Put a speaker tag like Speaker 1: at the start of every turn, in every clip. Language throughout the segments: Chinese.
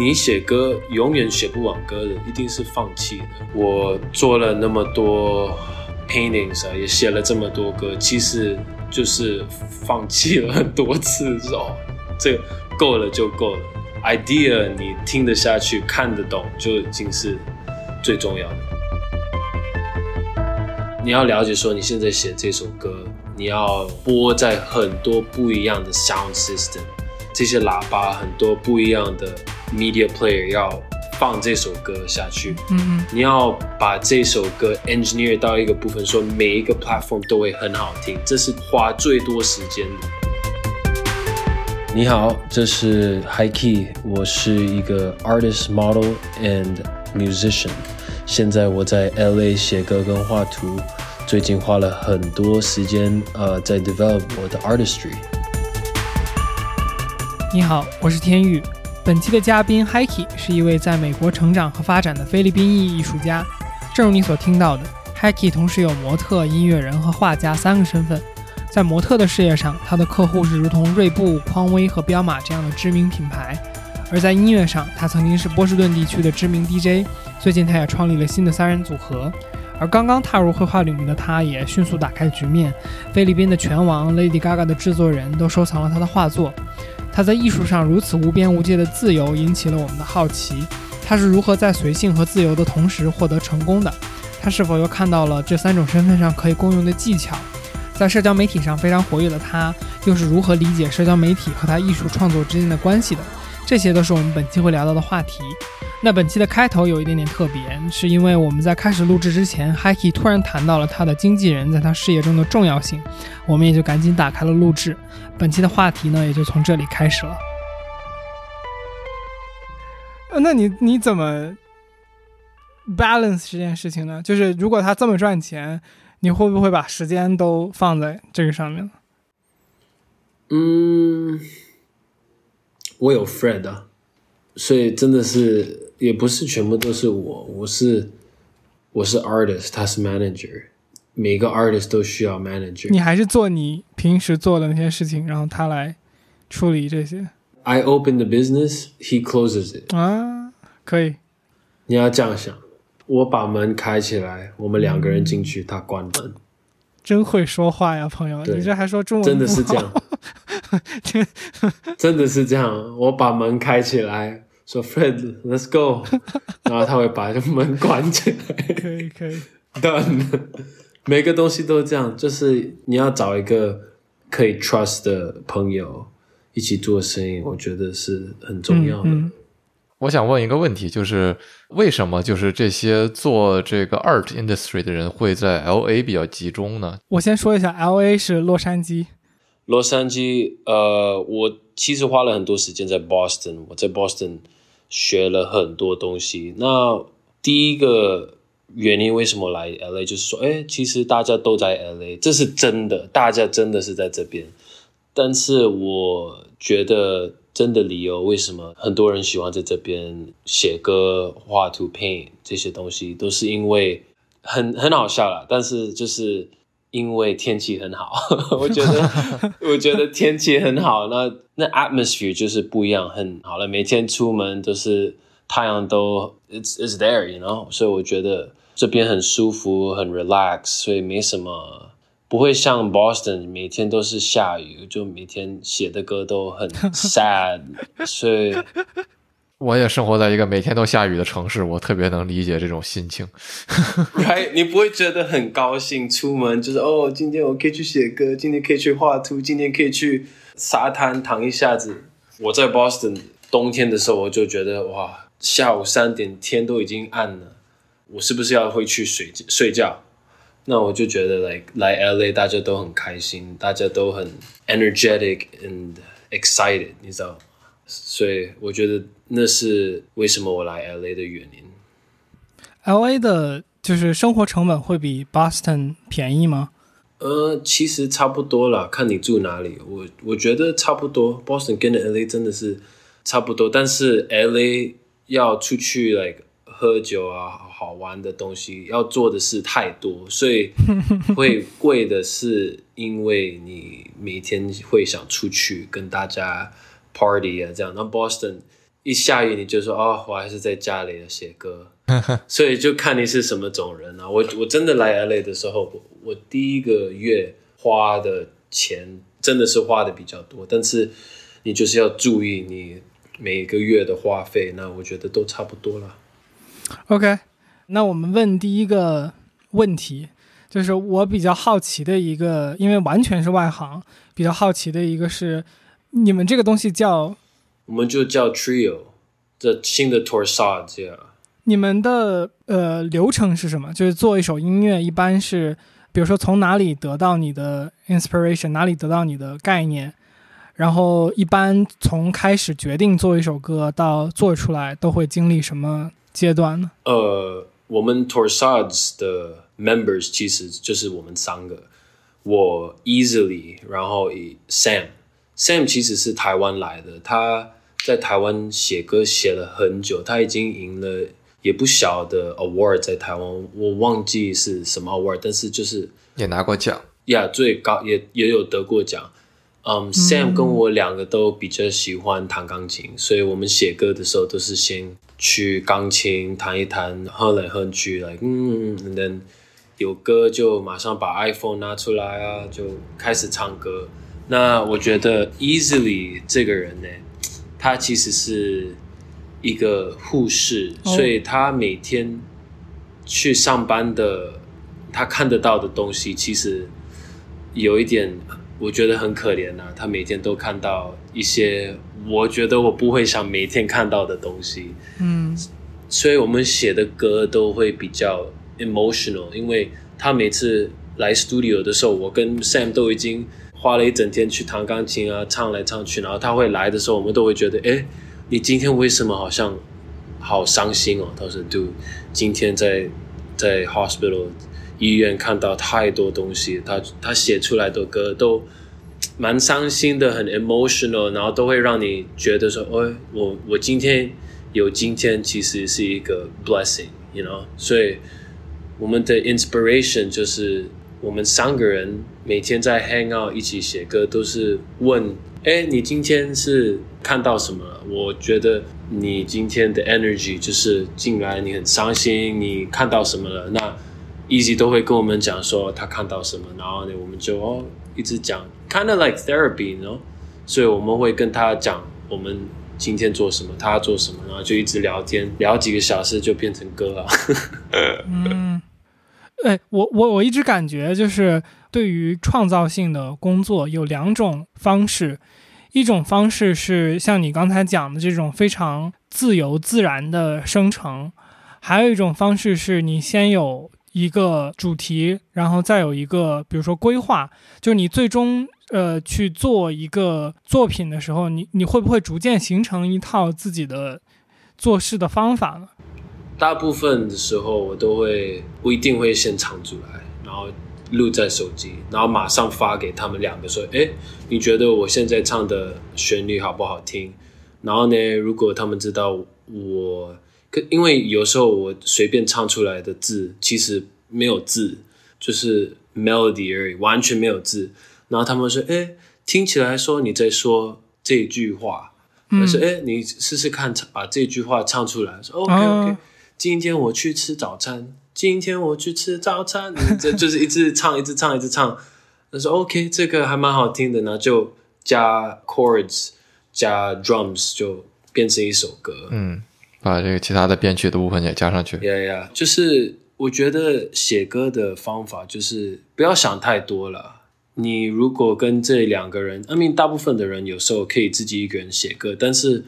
Speaker 1: 你写歌永远写不完歌的，一定是放弃的。我做了那么多 paintings 啊，也写了这么多歌，其实就是放弃了很多次，就是哦，这够了就够了。idea 你听得下去、看得懂，就已经是最重要的。你要了解说，你现在写这首歌，你要播在很多不一样的 sound system，这些喇叭很多不一样的 media player 要放这首歌下去。
Speaker 2: 嗯
Speaker 1: 你要把这首歌 engineer 到一个部分，说每一个 platform 都会很好听，这是花最多时间的。你好，这是 High Key，我是一个 artist model and musician。现在我在 LA 写歌跟画图，最近花了很多时间呃在 develop 我的 artistry。
Speaker 2: 你好，我是天宇。本期的嘉宾 Hikey 是一位在美国成长和发展的菲律宾裔艺术家。正如你所听到的，Hikey 同时有模特、音乐人和画家三个身份。在模特的事业上，他的客户是如同锐步、匡威和彪马这样的知名品牌；而在音乐上，他曾经是波士顿地区的知名 DJ。最近，他也创立了新的三人组合。而刚刚踏入绘画领域的他，也迅速打开局面。菲律宾的拳王 Lady Gaga 的制作人都收藏了他的画作。他在艺术上如此无边无界的自由，引起了我们的好奇。他是如何在随性和自由的同时获得成功的？他是否又看到了这三种身份上可以共用的技巧？在社交媒体上非常活跃的他，又是如何理解社交媒体和他艺术创作之间的关系的？这些都是我们本期会聊到的话题。那本期的开头有一点点特别，是因为我们在开始录制之前，Hikey 突然谈到了他的经纪人在他事业中的重要性，我们也就赶紧打开了录制。本期的话题呢，也就从这里开始了。呃，那你你怎么 balance 这件事情呢？就是如果他这么赚钱，你会不会把时间都放在这个上面？
Speaker 1: 嗯，我有 Fred 啊，所以真的是也不是全部都是我，我是我是 artist，他是 manager，每个 artist 都需要 manager。
Speaker 2: 你还是做你平时做的那些事情，然后他来处理这些
Speaker 1: I open the business, he closes it。
Speaker 2: 啊？可以，
Speaker 1: 你要这样想，我把门开起来，我们两个人进去，他关门，
Speaker 2: 真会说话呀，朋友！你这还说中文？
Speaker 1: 真的是这样，真的是这样。我把门开起来，说 Fred，let's go，然后他会把门关起来。
Speaker 2: 可以可以。
Speaker 1: done。每个东西都这样，就是你要找一个可以 trust 的朋友一起做生意，我觉得是很重要的。
Speaker 2: 嗯
Speaker 3: 我想问一个问题，就是为什么就是这些做这个 art industry 的人会在 L A 比较集中呢？
Speaker 2: 我先说一下，L A 是洛杉矶，
Speaker 1: 洛杉矶，呃，我其实花了很多时间在 Boston，我在 Boston 学了很多东西。那第一个原因为什么来 LA，就是说，哎，其实大家都在 LA，这是真的，大家真的是在这边。但是我觉得真的理由，为什么很多人喜欢在这边写歌、画图、paint 这些东西，都是因为很很好笑啦。但是就是因为天气很好，我觉得 我觉得天气很好，那那 atmosphere 就是不一样，很好了。每天出门都是太阳都 it's it's there，you know，所以我觉得这边很舒服，很 relax，所以没什么。不会像 Boston 每天都是下雨，就每天写的歌都很 sad，所以
Speaker 3: 我也生活在一个每天都下雨的城市，我特别能理解这种心情。
Speaker 1: right 你不会觉得很高兴，出门就是哦，今天我可以去写歌，今天可以去画图，今天可以去沙滩躺一下子。我在 Boston 冬天的时候，我就觉得哇，下午三点天都已经暗了，我是不是要回去睡睡觉？那我就觉得来来 LA 大家都很开心，大家都很 energetic and excited，你知道，所以我觉得那是为什么我来 LA 的原因。
Speaker 2: L A 的就是生活成本会比 Boston 便宜吗？
Speaker 1: 呃，其实差不多啦，看你住哪里。我我觉得差不多，Boston 跟 LA 真的是差不多，但是 LA 要出去 like 喝酒啊，好玩的东西要做的事太多，所以会贵的是因为你每天会想出去跟大家 party 啊这样。那 Boston 一下雨你就说哦，我还是在家里写歌，所以就看你是什么种人啊。我我真的来 LA 的时候，我我第一个月花的钱真的是花的比较多，但是你就是要注意你每个月的花费，那我觉得都差不多了。
Speaker 2: OK，那我们问第一个问题，就是我比较好奇的一个，因为完全是外行，比较好奇的一个是，你们这个东西叫
Speaker 1: 我们就叫 Trio，这新的 Torsad 这样。
Speaker 2: 你们的呃流程是什么？就是做一首音乐，一般是比如说从哪里得到你的 inspiration，哪里得到你的概念，然后一般从开始决定做一首歌到做出来，都会经历什么阶段呢？
Speaker 1: 呃，我们 Torsads 的 members 其实就是我们三个，我 Easily，然后以 Sam，Sam 其实是台湾来的，他在台湾写歌写了很久，他已经赢了也不小的 award 在台湾，我忘记是什么 award，但是就是
Speaker 3: 也拿过奖。
Speaker 1: 呀最高也也有得过奖。嗯、s a m 跟我两个都比较喜欢弹钢琴，所以我们写歌的时候都是先去钢琴弹一弹，哼来哼去，like 嗯，and then 有歌就马上把 iPhone 拿出来啊，就开始唱歌。那我觉得 Easily 这个人呢，他其实是一个护士，
Speaker 2: 哦。
Speaker 1: 所以他每天去上班的，他看得到的东西，其实有一点，我觉得很可怜呐、他每天都看到一些我觉得我不会想每天看到的东西，
Speaker 2: 嗯。
Speaker 1: 所以我们写的歌都会比较 emotional，因为他每次来 studio 的时候，我跟 Sam 都已经花了一整天去弹钢琴啊，唱来唱去，然后他会来的时候，我们都会觉得，哎，你今天为什么好像好伤心哦？他说，Do，今天在在 hospital 医院看到太多东西，他他写出来的歌都蛮伤心的，很 emotional，然后都会让你觉得说，哦，我我今天有今天，其实是一个 blessing，you know，所以我们的 inspiration 就是我们三个人每天在 hang out 一起写歌，都是问，哎，你今天是看到什么了？我觉得你今天的 energy 就是进来，你很伤心，你看到什么了？那 Easy 都会跟我们讲说他看到什么，然后呢，我们就哦一直讲，kind of like therapy，you know，所以我们会跟他讲我们今天做什么，他做什么，然后就一直聊天，聊几个小时就变成歌了。
Speaker 2: 嗯，哎，我我我一直感觉就是对于创造性的工作有两种方式，一种方式是像你刚才讲的这种非常自由自然的生成，还有一种方式是你先有一个主题，然后再有一个比如说规划，就是你最终。呃，去做一个作品的时候，你你会不会逐渐形成一套自己的做事的方法呢？
Speaker 1: 大部分的时候我都会不一定会先唱出来，然后录在手机，然后马上发给他们两个说：“哎，你觉得我现在唱的旋律好不好听？”然后呢，如果他们知道我，可因为有时候我随便唱出来的字其实没有字，就是 melody 而已，完全没有字。然后他们说：“哎，听起来说你在说这句话。”我说：“哎，你试试看，把这句话唱出来。”说：“OK OK。”今天我去吃早餐，今天我去吃早餐，这 就是一直唱，一直唱，一直唱。他说 OK，这个还蛮好听的呢，就加 chords，加 drums，就变成一首歌。
Speaker 3: 嗯，把这个其他的编曲的部分也加上去。
Speaker 1: 呀呀，就是我觉得写歌的方法就是不要想太多了。你如果跟这两个人，I mean，大部分的人有时候可以自己一个人写歌，但是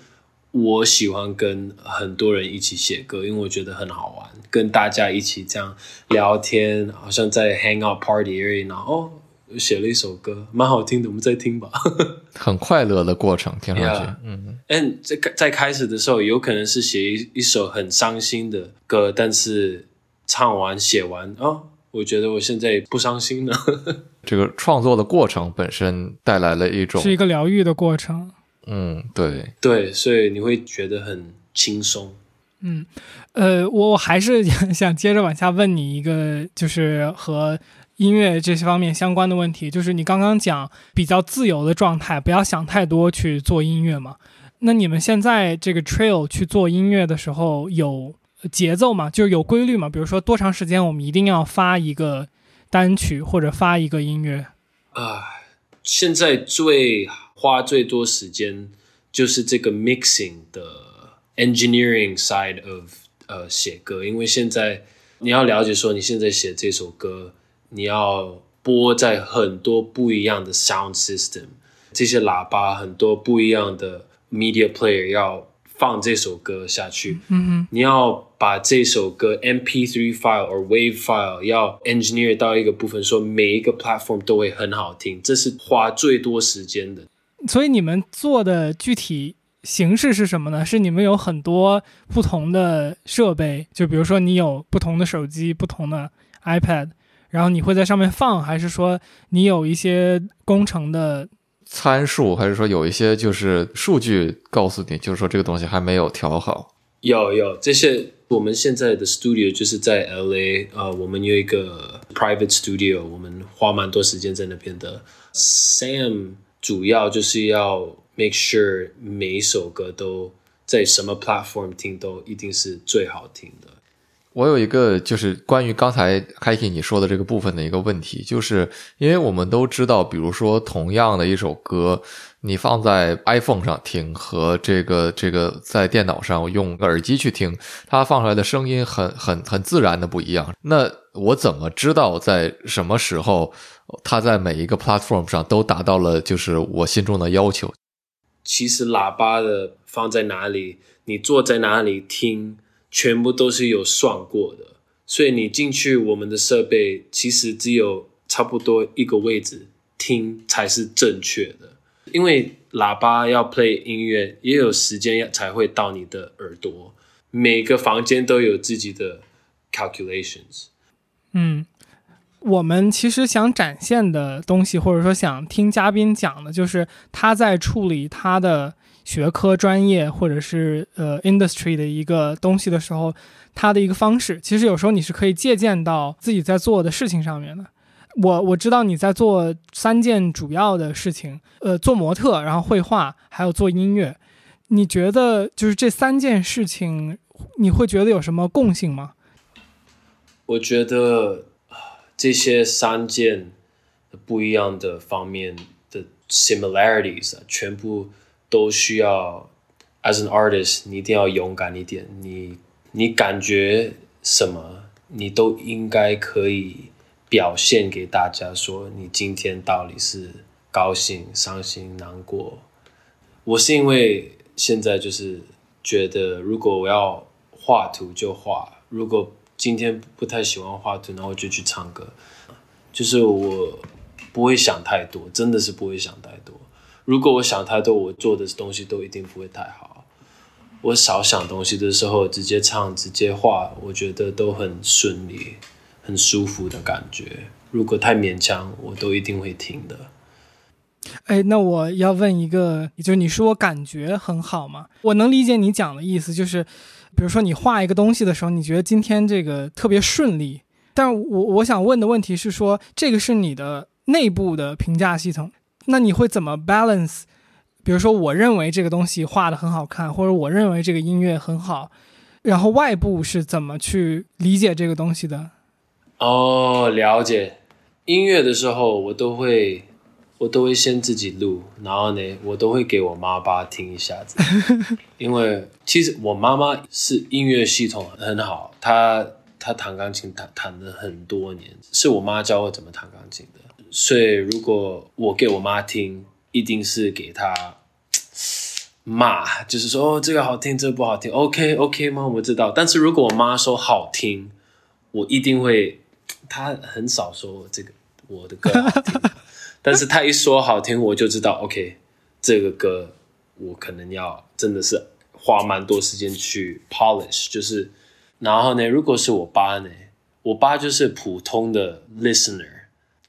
Speaker 1: 我喜欢跟很多人一起写歌，因为我觉得很好玩，跟大家一起这样聊天，好像在 hang out party 而已。然后哦，写了一首歌，蛮好听的，我们再听吧。
Speaker 3: 很快乐的过程，听上去
Speaker 1: Yeah
Speaker 3: 嗯，
Speaker 1: 嗯，在在开始的时候，有可能是写一一首很伤心的歌，但是唱完写完哦，我觉得我现在不伤心了。
Speaker 3: 这个创作的过程本身带来了一种
Speaker 2: 是，一个疗愈的过程。
Speaker 3: 嗯，对，
Speaker 1: 对，所以你会觉得很轻松。
Speaker 2: 嗯，呃，我我还是想接着往下问你一个，就是和音乐这些方面相关的问题，就是你刚刚讲比较自由的状态，不要想太多去做音乐嘛。那你们现在这个 Trail 去做音乐的时候有节奏吗？就是有规律吗？比如说多长时间我们一定要发一个单曲或者发一个音乐？
Speaker 1: 啊，现在最花最多时间就是这个 mixing 的 engineering side of 呃写歌，因为现在你要了解说你现在写这首歌，你要播在很多不一样的 sound system，这些喇叭很多不一样的 media player 要放这首歌下去，
Speaker 2: 嗯哼，
Speaker 1: 你要把这首歌 MP3 file or wave file 要 engineer 到一个部分，说每一个 platform 都会很好听，这是花最多时间的。
Speaker 2: 所以你们做的具体形式是什么呢？是你们有很多不同的设备，就比如说你有不同的手机、不同的 iPad，然后你会在上面放，还是说你有一些工程的？
Speaker 3: 参数，还是说有一些就是数据告诉你，就是说这个东西还没有调好？
Speaker 1: 有有这些，我们现在的 studio 就是在 LA，呃，我们有一个 private studio，我们花蛮多时间在那边的。Sam 主要就是要 make sure 每一首歌都在什么 platform 听都一定是最好听的。
Speaker 3: 我有一个就是关于刚才 Kiki 你说的这个部分的一个问题，就是因为我们都知道，比如说同样的一首歌，你放在 iPhone 上听和这个这个在电脑上用耳机去听，它放出来的声音很很很自然的不一样。那我怎么知道在什么时候它在每一个 platform 上都达到了就是我心中的要求？
Speaker 1: 其实喇叭的放在哪里，你坐在哪里听。全部都是有算过的，所以你进去我们的设备，其实只有差不多一个位置听才是正确的。因为喇叭要 play 音乐，也有时间要才会到你的耳朵。每个房间都有自己的 calculations。
Speaker 2: 嗯，我们其实想展现的东西，或者说想听嘉宾讲的，就是他在处理他的。学科专业或者是呃 industry 的一个东西的时候，他的一个方式，其实有时候你是可以借鉴到自己在做的事情上面的。我我知道你在做三件主要的事情，呃，做模特，然后绘画，还有做音乐。你觉得就是这三件事情，你会觉得有什么共性吗？
Speaker 1: 我觉得这些三件不一样的方面的 similarities，全部。都需要，as an artist，你一定要勇敢一点。你你感觉什么，你都应该可以表现给大家，说你今天到底是高兴、伤心、难过。我是因为现在就是觉得，如果我要画图就画，如果今天不太喜欢画图，然后就去唱歌。就是我不会想太多，真的是不会想太多。如果我想太多，我做的东西都一定不会太好。我少想东西的时候，直接唱、直接画，我觉得都很顺利、很舒服的感觉。如果太勉强，我都一定会停的。
Speaker 2: 哎，那我要问一个，就是你说我感觉很好吗？我能理解你讲的意思，就是比如说你画一个东西的时候，你觉得今天这个特别顺利。但我我想问的问题是说，这个是你的内部的评价系统。那你会怎么 balance？比如说，我认为这个东西画的很好看，或者我认为这个音乐很好，然后外部是怎么去理解这个东西的？
Speaker 1: 哦，了解。音乐的时候，我都会，我都会先自己录，然后呢，我都会给我妈爸听一下子。因为其实我妈妈是音乐系统很好，她她弹钢琴弹弹了很多年，是我妈教我怎么弹钢琴的。所以，如果我给我妈听，一定是给她骂，就是说哦，这个好听，这个不好听。OK，OK 吗？我知道。但是如果我妈说好听，我一定会。她很少说这个我的歌好听，但是他一说好听，我就知道 OK，这个歌我可能要真的是花蛮多时间去 polish。就是，然后呢，如果是我爸呢，我爸就是普通的 listener。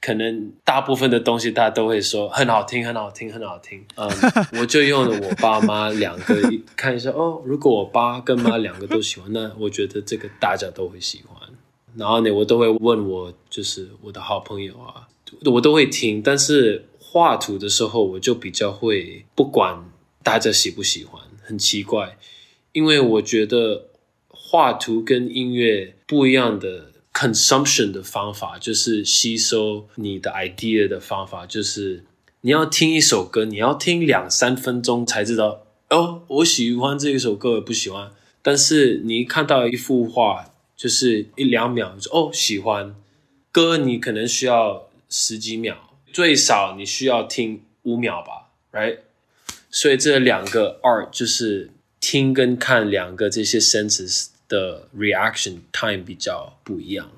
Speaker 1: 可能大部分的东西大家都会说很好听，很好听，很好听。嗯，我就用了我爸妈两个看一下哦。如果我爸跟妈两个都喜欢，那我觉得这个大家都会喜欢。然后呢，我都会问我就是我的好朋友啊，我都会听。但是画图的时候，我就比较会不管大家喜不喜欢，很奇怪，因为我觉得画图跟音乐不一样的 consumption 的方法，就是吸收你的 idea 的方法，就是你要听一首歌，你要听两三分钟才知道哦，我喜欢这一首歌，不喜欢。但是你看到一幅画，就是一两秒，哦，喜欢。歌你可能需要十几秒，最少你需要听五秒吧，right？所以这两个 art 就是听跟看两个这些 senses 的 reaction time 比较不一样。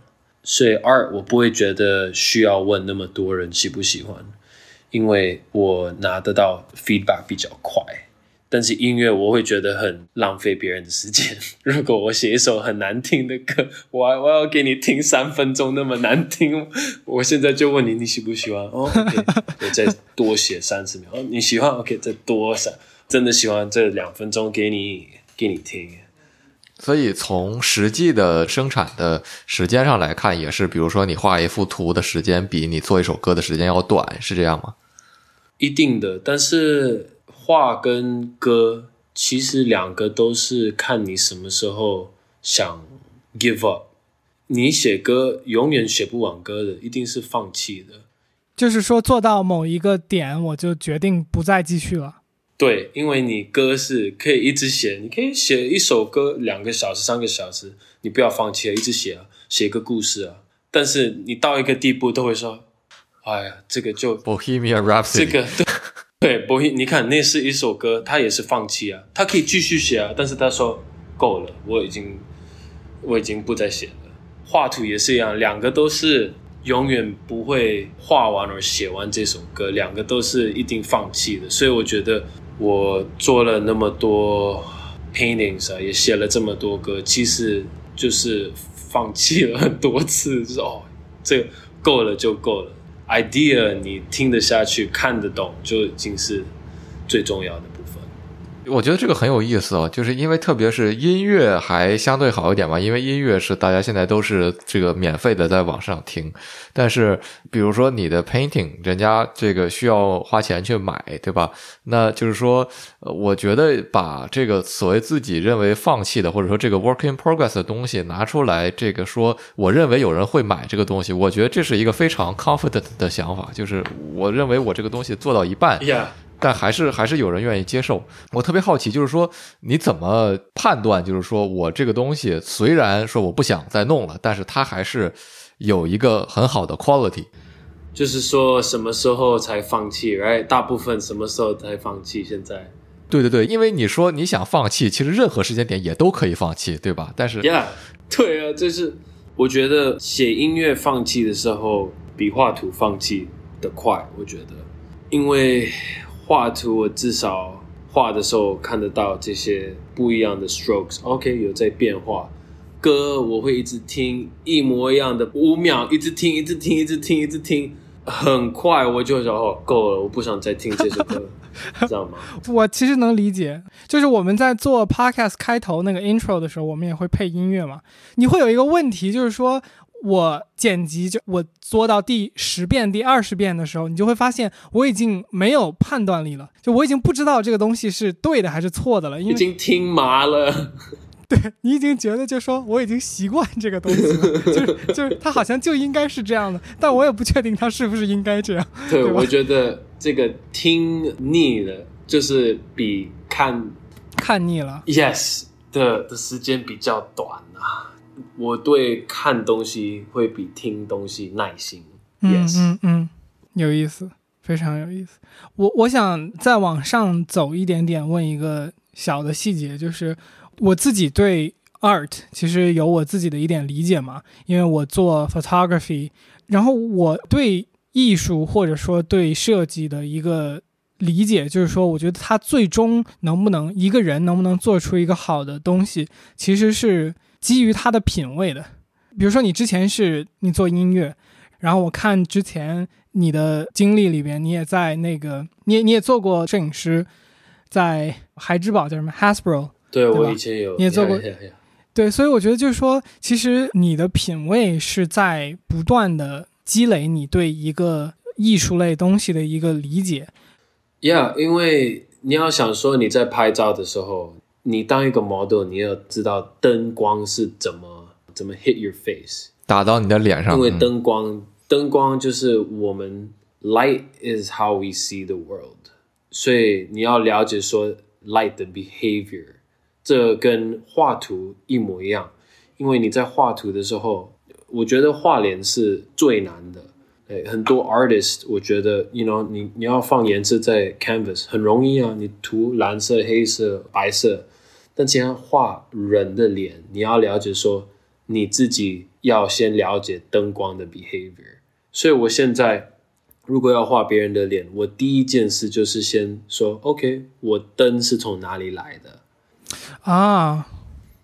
Speaker 1: 所以 art 我不会觉得需要问那么多人喜不喜欢，因为我拿得到 feedback 比较快。但是音乐我会觉得很浪费别人的时间。如果我写一首很难听的歌，我我要给你听三分钟那么难听，我现在就问你你喜不喜欢？哦，我再多写三十秒。哦，你喜欢？OK，再多三，真的喜欢这两分钟给你给你听。
Speaker 3: 所以从实际的生产的时间上来看，也是，比如说你画一幅图的时间比你做一首歌的时间要短，是这样吗？
Speaker 1: 一定的，但是。画跟歌其实两个都是看你什么时候想 give up。你写歌永远写不完歌的，一定是放弃的。
Speaker 2: 就是说做到某一个点，我就决定不再继续了。
Speaker 1: 对，因为你歌是可以一直写，你可以写一首歌两个小时、三个小时，你不要放弃啊，一直写啊，写一个故事啊。但是你到一个地步都会说：“哎呀，这个就
Speaker 3: Bohemian Rhapsody。”
Speaker 1: 这个。对，博弈，你看那是一首歌，他也是放弃啊，他可以继续写啊，但是他说够了，我已经我已经不再写了。画图也是一样，两个都是永远不会画完而写完这首歌，两个都是一定放弃的。所以我觉得我做了那么多 paintings 啊，也写了这么多歌，其实就是放弃了很多次，就是哦，这够了就够了。Idea 你听得下去、看得懂，就已经是最重要的。
Speaker 3: 我觉得这个很有意思哦，就是因为特别是音乐还相对好一点嘛，因为音乐是大家现在都是这个免费的在网上听，但是比如说你的 painting，人家这个需要花钱去买，对吧？那就是说，我觉得把这个所谓自己认为放弃的，或者说这个 work in progress 的东西拿出来，这个说我认为有人会买这个东西，我觉得这是一个非常 confident 的想法，就是我认为我这个东西做到一半。但还是还是有人愿意接受。我特别好奇，就是说你怎么判断？就是说我这个东西虽然说我不想再弄了，但是它还是有一个很好的 quality。
Speaker 1: 就是说什么时候才放弃？Right？大部分什么时候才放弃？现在？
Speaker 3: 对对对，因为你说你想放弃，其实任何时间点也都可以放弃，对吧？但是
Speaker 1: ，Yeah，对啊，就是我觉得写音乐放弃的时候比画图放弃的快。我觉得，因为。画图我至少画的时候看得到这些不一样的 strokes，OK 有在变化。歌我会一直听一模一样的五秒，一直听，一直听，一直听，一直听，很快我就说哦够了，我不想再听这首歌，知道吗？
Speaker 2: 我其实能理解，就是我们在做 podcast 开头那个 intro 的时候，我们也会配音乐嘛。你会有一个问题，就是说。我剪辑就我做到第十遍、第二十遍的时候，你就会发现我已经没有判断力了，就我已经不知道这个东西是对的还是错的了，因为
Speaker 1: 已经听麻了。
Speaker 2: 对你已经觉得就说我已经习惯这个东西了，就是 就是它好像就应该是这样的，但我也不确定它是不是应该这样。对，
Speaker 1: 我觉得这个听腻了，就是比看
Speaker 2: 看腻了
Speaker 1: ，yes 的的时间比较短啊。我对看东西会比听东西耐心。
Speaker 2: 嗯嗯嗯，有意思，非常有意思。我我想再往上走一点点，问一个小的细节，就是我自己对 art 其实有我自己的一点理解嘛，因为我做 photography，然后我对艺术或者说对设计的一个理解，就是说，我觉得他最终能不能一个人能不能做出一个好的东西，其实是。基于他的品味的，比如说你之前是你做音乐，然后我看之前你的经历里边，你也在那个，你你也做过摄影师，在孩之宝叫什么？Hasbro，
Speaker 1: 对我以前有，
Speaker 2: 你也做过，对，所以我觉得就是说，其实你的品味是在不断的积累你对一个艺术类东西的一个理解。
Speaker 1: Yeah，因为你要想说你在拍照的时候，你当一个 model，你要知道灯光是怎么怎么 hit your face，
Speaker 3: 打到你的脸上，
Speaker 1: 因为
Speaker 3: 嗯。
Speaker 1: 灯光，灯光就是我们 light is how we see the world，所以你要了解说 light 的 behavior，这跟画图一模一样，因为你在画图的时候，我觉得画脸是最难的。诶，很多 artist，我觉得，you know，你你要放颜色在 canvas 很容易啊，你涂蓝色、黑色、白色，但既然画人的脸，你要了解说你自己要先了解灯光的 behavior。所以我现在如果要画别人的脸，我第一件事就是先说，OK，我灯是从哪里来的？
Speaker 2: 啊，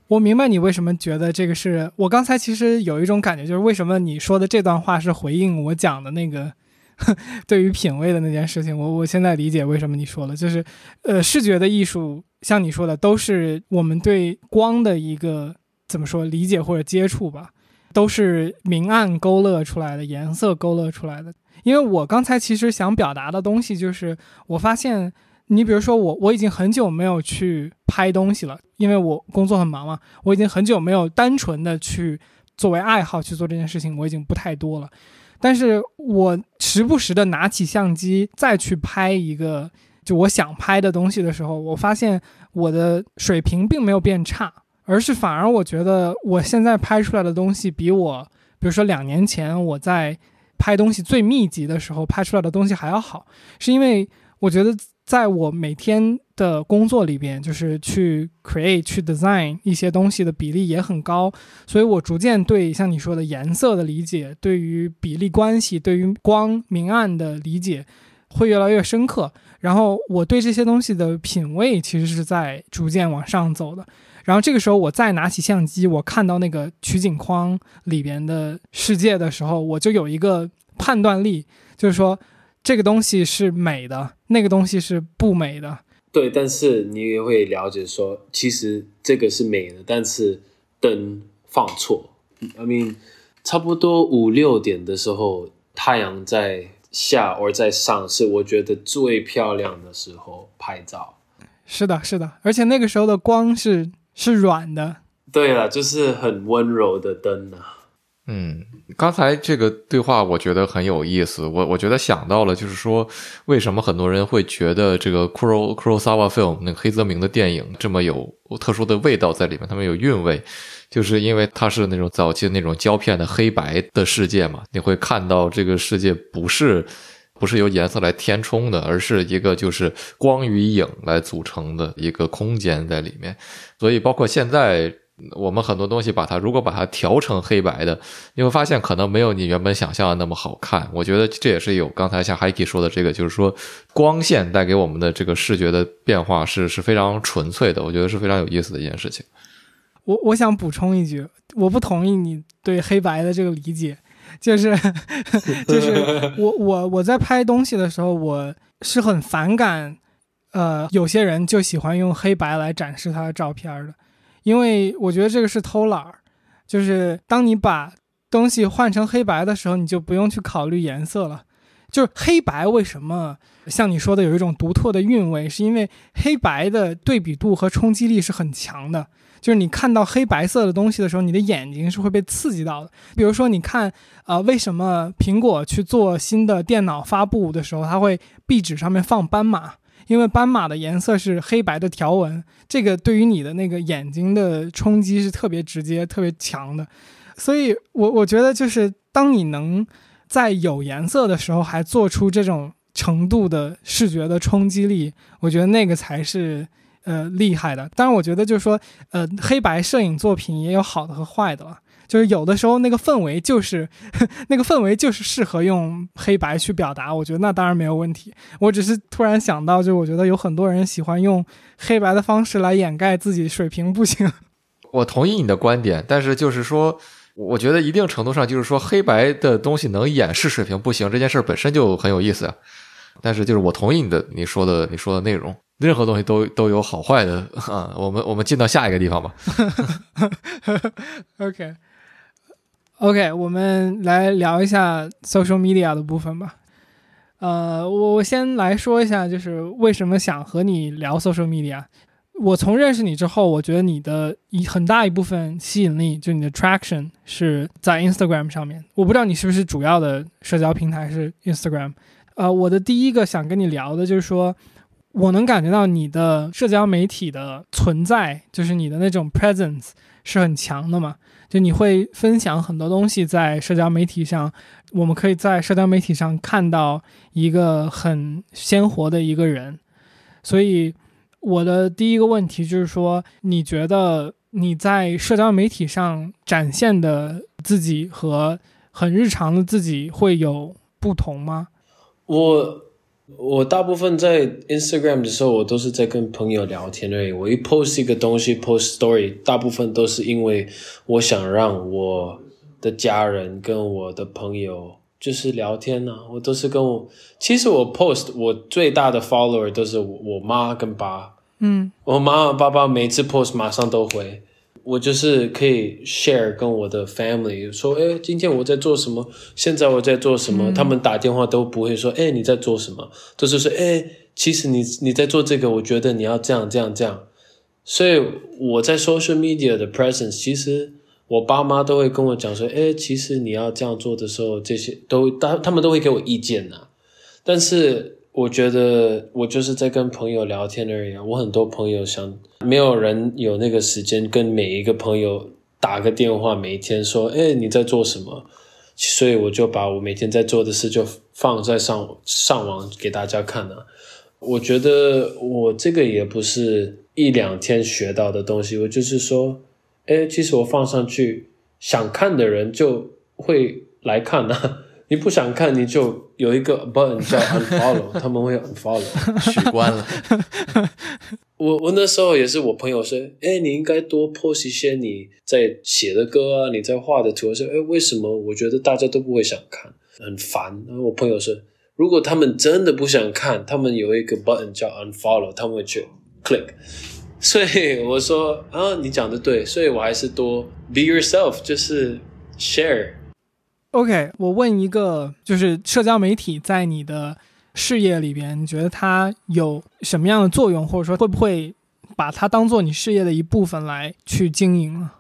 Speaker 2: 我明白你为什么觉得这个是我刚才其实有一种感觉，就是为什么你说的这段话是回应我讲的那个 对于品味的那件事情。我我现在理解为什么你说了，就是呃，视觉的艺术，像你说的，都是我们对光的一个怎么说理解或者接触吧，都是明暗勾勒出来的，颜色勾勒出来的。因为我刚才其实想表达的东西，就是我发现。你比如说我，我已经很久没有去拍东西了，因为我工作很忙嘛。我已经很久没有单纯的去作为爱好去做这件事情，我已经不太多了。但是我时不时的拿起相机再去拍一个我想拍的东西的时候，我发现我的水平并没有变差，而是反而我觉得我现在拍出来的东西比我，比如说两年前我在拍东西最密集的时候拍出来的东西还要好，是因为我觉得。在我每天的工作里边，就是去 create、去 design 一些东西的比例也很高，所以我逐渐对像你说的颜色的理解，对于比例关系，对于光明暗的理解会越来越深刻。然后我对这些东西的品味其实是在逐渐往上走的。然后这个时候我再拿起相机，我看到那个取景框里边的世界的时候，我就有一个判断力，就是说。这个东西是美的，那个东西是不美的。
Speaker 1: 对，但是你也会了解说，其实这个是美的，但是灯放错。I mean，差不多五六点的时候，太阳在下或在上，是我觉得最漂亮的时候拍照。
Speaker 2: 是的，是的，而且那个时候的光是是软的。
Speaker 1: 对了，就是很温柔的灯啊。
Speaker 3: 嗯，刚才这个对话我觉得很有意思。我我觉得想到了，就是说为什么很多人会觉得这个 Kuro Kurosawa film 那个黑泽明的电影这么有特殊的味道在里面，他们有韵味，就是因为它是那种早期的那种胶片的黑白的世界嘛。你会看到这个世界不是不是由颜色来填充的，而是一个就是光与影来组成的一个空间在里面。所以包括现在。我们很多东西把它，如果把它调成黑白的，你会发现可能没有你原本想象的那么好看。我觉得这也是有刚才像 Hiki 说的这个，就是说光线带给我们的这个视觉的变化是是非常纯粹的，我觉得是非常有意思的一件事情。
Speaker 2: 我我想补充一句，我不同意你对黑白的这个理解，就是 就是 我我我在拍东西的时候，我是很反感，呃，有些人就喜欢用黑白来展示他的照片的。因为我觉得这个是偷懒儿，就是当你把东西换成黑白的时候，你就不用去考虑颜色了。就是黑白为什么像你说的有一种独特的韵味，是因为黑白的对比度和冲击力是很强的。就是你看到黑白色的东西的时候，你的眼睛是会被刺激到的。比如说，你看，呃，为什么苹果去做新的电脑发布的时候，它会壁纸上面放斑马？因为斑马的颜色是黑白的条纹，这个对于你的那个眼睛的冲击是特别直接、特别强的，所以我我觉得就是当你能在有颜色的时候还做出这种程度的视觉的冲击力，我觉得那个才是呃厉害的。当然，我觉得就是说，呃，黑白摄影作品也有好的和坏的了。就是有的时候那个氛围就是 那个氛围就是适合用黑白去表达，我觉得那当然没有问题。我只是突然想到，就我觉得有很多人喜欢用黑白的方式来掩盖自己水平不行。
Speaker 3: 我同意你的观点，但是就是说，我觉得一定程度上就是说，黑白的东西能掩饰水平不行这件事本身就很有意思。但是就是我同意你的你说的你说的内容，任何东西都都有好坏的啊。我们我们进到下一个地方吧。
Speaker 2: OK。OK，我们来聊一下 social media 的部分吧。呃，我我先来说一下，就是为什么想和你聊 social media。我从认识你之后，我觉得你的一很大一部分吸引力，就你的 traction 是在 Instagram 上面。我不知道你是不是主要的社交平台是 Instagram。呃，我的第一个想跟你聊的就是说，我能感觉到你的社交媒体的存在，就是你的那种 presence 是很强的嘛。就你会分享很多东西在社交媒体上，我们可以在社交媒体上看到一个很鲜活的一个人，所以。我的第一个问题就是说，你觉得你在社交媒体上展现的自己和很日常的自己会有不同吗？
Speaker 1: 我我大部分在 Instagram 的时候，我都是在跟朋友聊天而已。我一 post 一个东西，post story，大部分都是因为我想让我的家人跟我的朋友。就是聊天呢，我都是跟我，其实我 post 我最大的 follower 都是我妈跟爸，
Speaker 2: 嗯，
Speaker 1: 我妈妈爸爸每次 post 马上都回，我就是可以 share 跟我的 family 说，哎，今天我在做什么，现在我在做什么，他们打电话都不会说，哎，你在做什么，都是说，哎，其实你你在做这个，我觉得你要这样这样这样，所以我在 social media 的 presence 其实。我爸妈都会跟我讲说，哎，其实你要这样做的时候，这些都他他们都会给我意见呐。但是我觉得我就是在跟朋友聊天而已。我很多朋友想，没有人有那个时间跟每一个朋友打个电话，每一天说，哎，你在做什么？所以我就把我每天在做的事就放在上上网给大家看了。我觉得我这个也不是一两天学到的东西，我就是说。哎，其实我放上去，想看的人就会来看呐。你不想看，你就有一个 button 叫 unfollow，他们会 unfollow
Speaker 3: 取关了。
Speaker 1: 我我那时候也是，我朋友说，哎，你应该多 post 一些你在写的歌啊，你在画的图。我说，哎，为什么？我觉得大家都不会想看，很烦。然后我朋友说，如果他们真的不想看，他们有一个 button 叫 unfollow，他们会去 click。所以我说啊，你讲的对，所以我还是多 be yourself，就是 share。
Speaker 2: OK，我问一个，就是社交媒体在你的事业里边，你觉得它有什么样的作用，或者说会不会把它当做你事业的一部分来去经营呢？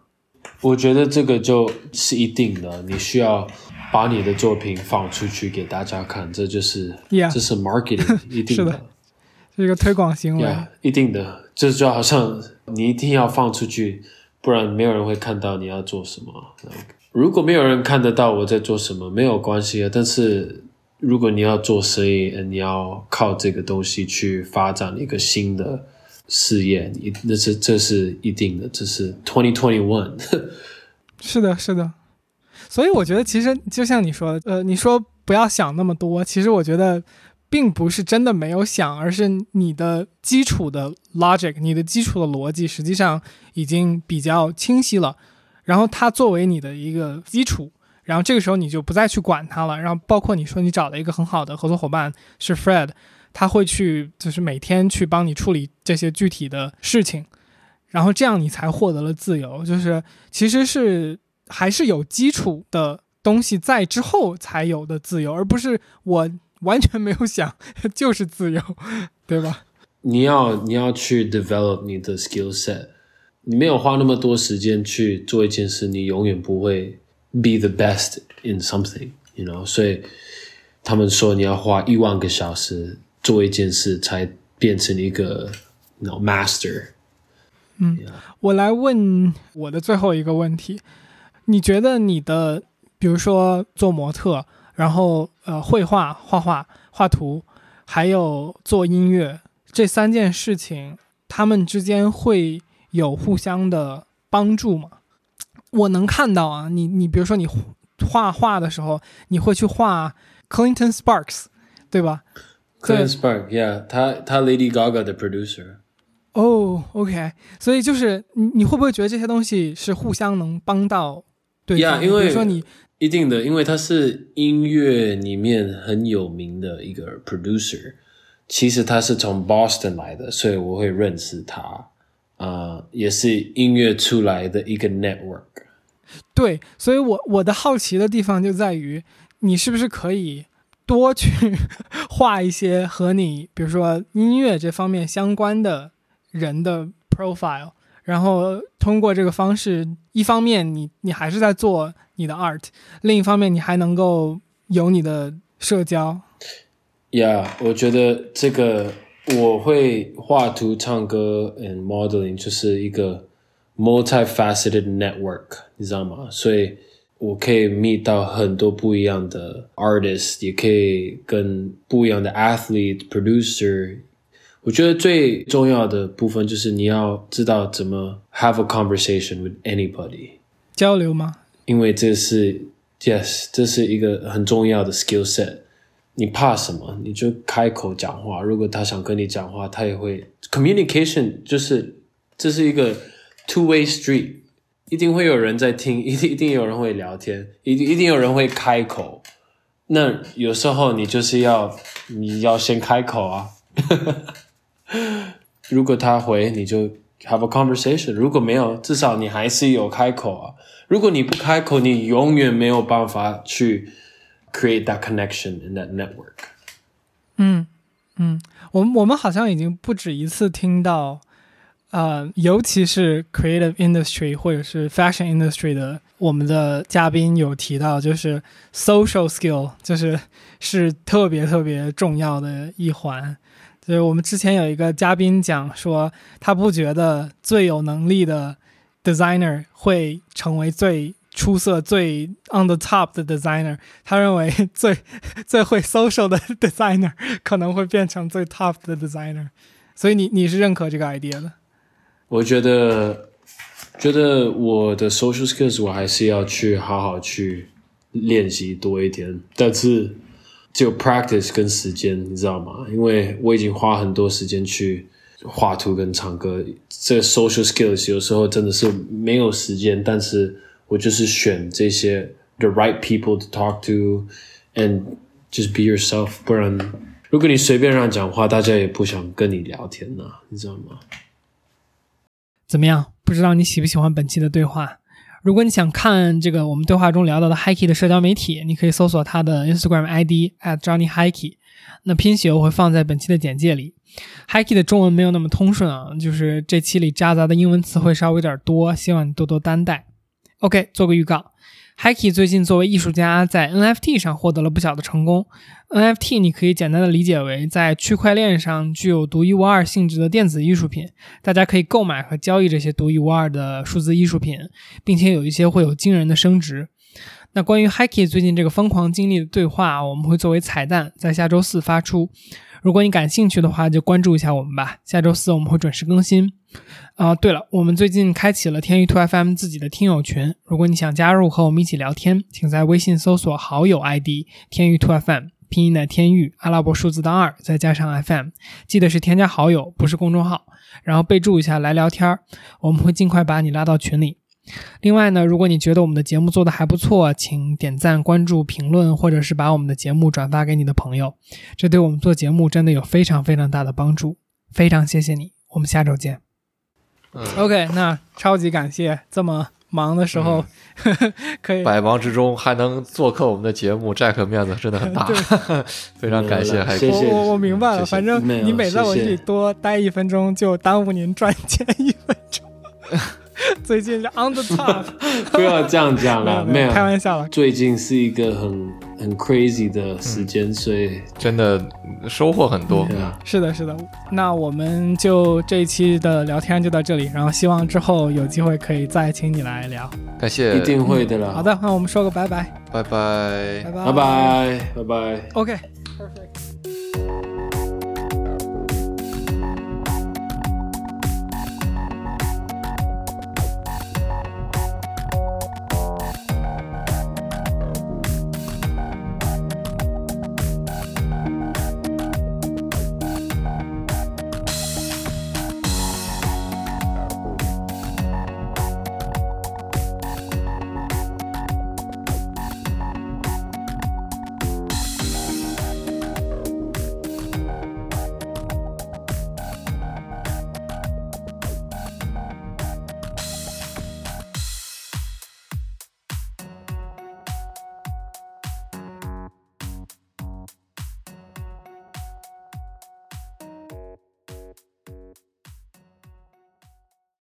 Speaker 1: 我觉得这个就是一定的，你需要把你的作品放出去给大家看，这就是这是 marketing，一定
Speaker 2: 的。是一个推广行为，
Speaker 1: 一定的，这就好像你一定要放出去，不然没有人会看到你要做什么。如果没有人看得到我在做什么，没有关系啊。但是如果你要做生意，你要靠这个东西去发展一个新的事业，你那是这是一定的，这是 twenty twenty one。
Speaker 2: 是的，是的。所以我觉得，其实就像你说的，呃，你说不要想那么多，其实我觉得。并不是真的没有想，而是你的基础的 logic，你的基础的逻辑实际上已经比较清晰了。然后它作为你的一个基础，然后这个时候你就不再去管它了。然后包括你说你找了一个很好的合作伙伴是 Fred，他会去就是每天去帮你处理这些具体的事情，然后这样你才获得了自由。就是其实是还是有基础的东西在之后才有的自由，而不是我。完全没有想，就是自由，对吧？
Speaker 1: 你要你要去 develop 你的 skill set，你没有花那么多时间去做一件事，你永远不会 be the best in something，you know。所以他们说你要花一万个小时做一件事，才变成一个 you know master。
Speaker 2: 嗯，我来问我的最后一个问题：你觉得你的，比如说做模特？然后，呃，绘画、画画、画图，还有做音乐这三件事情，他们之间会有互相的帮助吗？我能看到啊，你你比如说你画画的时候，你会去画 Clinton Sparks，对吧
Speaker 1: ？Clinton Sparks，yeah，他他 Lady Gaga 的 producer。
Speaker 2: 哦，OK，所以就是你你会不会觉得这些东西是互相能帮到对
Speaker 1: 方？因为
Speaker 2: 比如说你。
Speaker 1: 一定的，因为他是音乐里面很有名的一个 producer，其实他是从 Boston 来的，所以我会认识他，啊，也是音乐出来的一个 network。
Speaker 2: 对，所以我我的好奇的地方就在于，你是不是可以多去画一些和你，比如说音乐这方面相关的人的 profile，然后通过这个方式，一方面你你还是在做你的 art，另一方面你还能够有你的社交。
Speaker 1: Yeah，我觉得这个我会画图、唱歌 and modeling 就是一个 multifaceted network，你知道吗？所以我可以 meet 到很多不一样的 artist，也可以跟不一样的 athlete、producer。我觉得最重要的部分就是你要知道怎么 have a conversation with anybody，
Speaker 2: 交流吗？
Speaker 1: 因为这是 yes，这是一个很重要的 skill set。 你怕什么？你就开口讲话。如果他想跟你讲话，他也会 communication，就是这是一个 two way street，一定会有人在听，一定一定有人会聊天，一定一定有人会开口。那有时候你就是要你要先开口啊。如果他回，你就 have a conversation；如果没有，至少你还是有开口啊。如果你不开口，你永远没有办法去 create that connection in that network。
Speaker 2: 嗯嗯，我们我们好像已经不止一次听到，呃，尤其是 creative industry 或者是 fashion industry 的，我们的嘉宾有提到，就是 social skill，就是是特别特别重要的一环。就是我们之前有一个嘉宾讲说，他不觉得最有能力的 designer 会成为最 出色、最 on the top 的 designer。他认为 最 最会 social 的 designer 可能会变成最 top 的 designer。所以你你是认可这个 idea 的？
Speaker 1: 我觉得，觉得我的 social skills 我还是要去好好去练习多一点，但是。只有 practice 跟时间，你知道吗？因为我已经花很多时间去画图跟唱歌，这 social skills 有时候真的是没有时间。但是我就是选这些 the right people to talk to and just be yourself。不然，如果你随便让讲话，大家也不想跟你聊天呐，你知道吗？
Speaker 2: 怎么样？不知道你喜不喜欢本期的对话？如果你想看这个我们对话中聊到的 Hikey 的社交媒体，你可以搜索他的 Instagram ID at Johnny Hikey。那拼写我会放在本期的简介里。Hikey 的中文没有那么通顺啊，就是这期里夹杂的英文词汇稍微有点多，希望你多多担待。OK，做个预告。h i k y 最近作为艺术家，在 NFT 上获得了不小的成功。NFT 你可以简单的理解为在区块链上具有独一无二性质的电子艺术品，大家可以购买和交易这些独一无二的数字艺术品，并且有一些会有惊人的升值。那关于 Hiki 最近这个疯狂经历的对话，我们会作为彩蛋在下周四发出。如果你感兴趣的话，就关注一下我们吧。下周四我们会准时更新。啊，对了，我们最近开启了天娱 Two FM 自己的听友群。如果你想加入和我们一起聊天，请在微信搜索好友 ID 天娱 Two FM，拼音的天域，阿拉伯数字的二，再加上 FM，记得是添加好友，不是公众号。然后备注一下来聊天，我们会尽快把你拉到群里。另外呢，如果你觉得我们的节目做的还不错，请点赞、关注、评论，或者是把我们的节目转发给你的朋友，这对我们做节目真的有非常非常大的帮助。非常谢谢你，我们下周见。OK，那超级感谢这么忙的时候 可以
Speaker 3: 百忙之中还能做客我们的节目，Jack 面子真的很大，非常感谢，还
Speaker 1: 谢谢
Speaker 2: 我我明白了，反正你每在我这里多待一分钟，就耽误您赚钱一分钟。最近是 on the top，
Speaker 1: 不要这样讲了，没有
Speaker 2: 开玩笑了。
Speaker 1: 最近是一个很很 crazy 的时间，所以
Speaker 3: 真的收获很多。
Speaker 2: 是的，是的。那我们就这一期的聊天就到这里，然后希望之后有机会可以再请你来聊。
Speaker 3: 感谢，
Speaker 1: 一定会的啦。
Speaker 2: 好的，那我们说个拜拜，
Speaker 3: 拜拜，
Speaker 2: 拜拜，
Speaker 1: 拜拜，拜拜。
Speaker 2: OK，perfect。